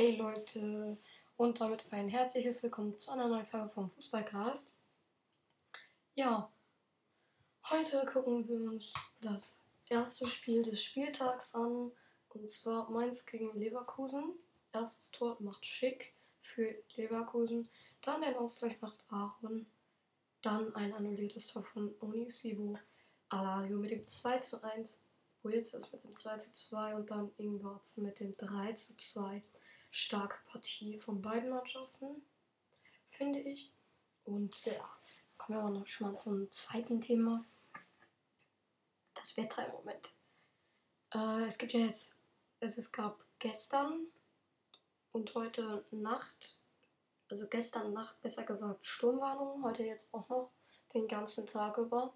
Hey Leute und damit ein herzliches Willkommen zu einer neuen Folge vom Fußballcast. Ja, heute gucken wir uns das erste Spiel des Spieltags an und zwar Mainz gegen Leverkusen. Erstes Tor macht Schick für Leverkusen, dann den Ausgleich macht Aaron, dann ein annulliertes Tor von Onisibo Alario mit dem 2 zu 1 Wills ist mit dem 2 zu 2 und dann Ingwarz mit dem 3 zu 2. Starke Partie von beiden Mannschaften, finde ich. Und ja, kommen wir noch mal zum zweiten Thema. Das Wetter im Moment. Äh, es gibt ja jetzt, es, es gab gestern und heute Nacht, also gestern Nacht besser gesagt Sturmwarnung, heute jetzt auch noch den ganzen Tag über.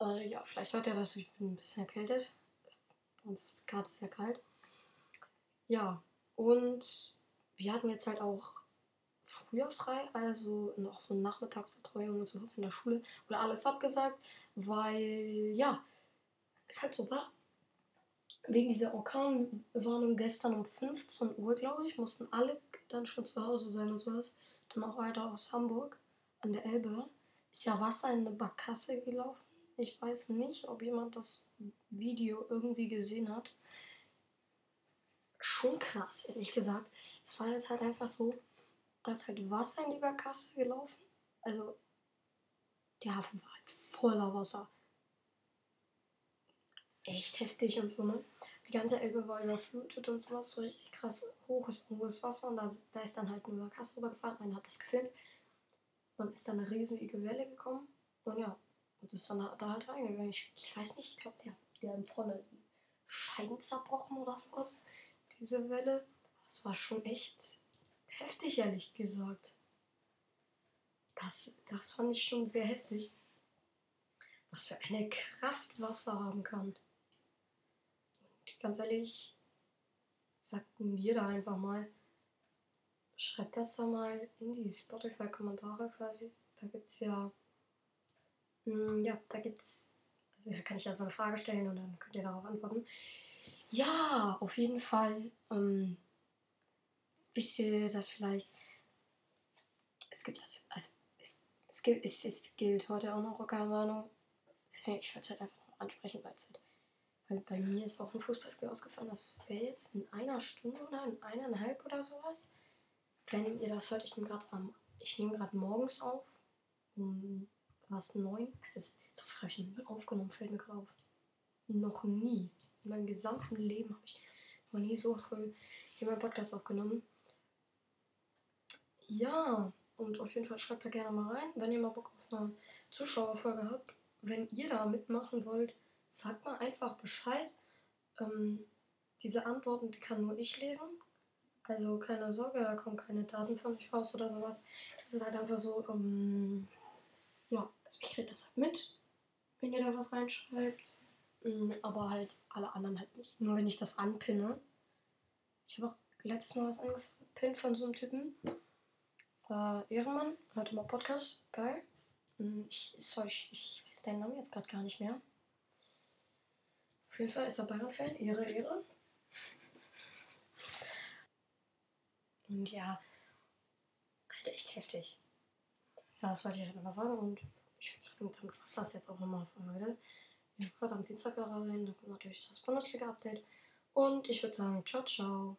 Äh, ja, vielleicht hört ihr das, ich bin ein bisschen erkältet. Bei uns ist es gerade sehr kalt. Ja, und wir hatten jetzt halt auch früher frei, also noch so Nachmittagsbetreuung und sowas in der Schule. Oder alles abgesagt, weil, ja, es halt so war. Wegen dieser Orkanwarnung gestern um 15 Uhr, glaube ich, mussten alle dann schon zu Hause sein und sowas. Dann auch weiter aus Hamburg an der Elbe. Ist ja Wasser in eine Barkasse gelaufen ich weiß nicht, ob jemand das Video irgendwie gesehen hat. Schon krass, ehrlich gesagt. Es war jetzt halt einfach so, dass halt Wasser in die Barkasse gelaufen. Also, der Hafen war halt voller Wasser. Echt heftig und so, ne? Die ganze Elbe war überflutet und sowas, so richtig krass hohes, hohes Wasser. Und da, da ist dann halt eine Barkasse rübergefahren. Einer hat das gefilmt. Und ist dann eine riesige Welle gekommen. Und ja, und ist dann da halt reingegangen. Ich, ich weiß nicht, ich glaube, der, der hat vorne Scheiben zerbrochen oder sowas. Diese Welle. Das war schon echt heftig, ehrlich gesagt. Das, das fand ich schon sehr heftig. Was für eine Kraft Wasser haben kann. Und ganz ehrlich, sagt mir da einfach mal, schreibt das da mal in die Spotify-Kommentare quasi. Da gibt es ja hm, ja, da gibt's. Also da kann ich ja so eine Frage stellen und dann könnt ihr darauf antworten. Ja, auf jeden Fall. Ähm, wisst ihr das vielleicht? Es gibt also es, es gilt, es, es gilt heute auch noch Organwarnung. Deswegen, ich würde es halt einfach noch ansprechen, weil es halt, weil bei mir ist auch ein Fußballspiel ausgefallen. Das wäre jetzt in einer Stunde oder in eineinhalb oder sowas. Wenn ihr das hört, ich nehme gerade am, ich nehme gerade morgens auf. Um war es neun? Es ist, so früh habe ich nie aufgenommen, fällt mir gerade auf. Noch nie. In meinem gesamten Leben habe ich noch nie so früh hier meinen Podcast aufgenommen. Ja, und auf jeden Fall schreibt da gerne mal rein, wenn ihr mal Bock auf eine Zuschauerfolge habt. Wenn ihr da mitmachen wollt, sagt mal einfach Bescheid. Ähm, diese Antworten, die kann nur ich lesen. Also keine Sorge, da kommen keine Daten von euch raus oder sowas. Das ist halt einfach so, ähm, ja, also ich kriege das halt mit, wenn ihr da was reinschreibt. Mm, aber halt alle anderen halt nicht. Nur wenn ich das anpinne. Ich habe auch letztes Mal was angepinnt von so einem Typen. Äh, Ehrenmann, hört mal Podcast, geil. Mm, ich, sorry, ich, ich weiß deinen Namen jetzt gerade gar nicht mehr. Auf jeden Fall ist er Bayern-Fan, Ehre, Ehre. Und ja, halt echt heftig. Ja, das wollte ich halt nochmal sagen und ich würde sagen, damit war das jetzt auch nochmal für heute. Hört am Dienstag wieder rein, dann kommt natürlich das Bundesliga-Update und ich würde sagen, ciao, ciao.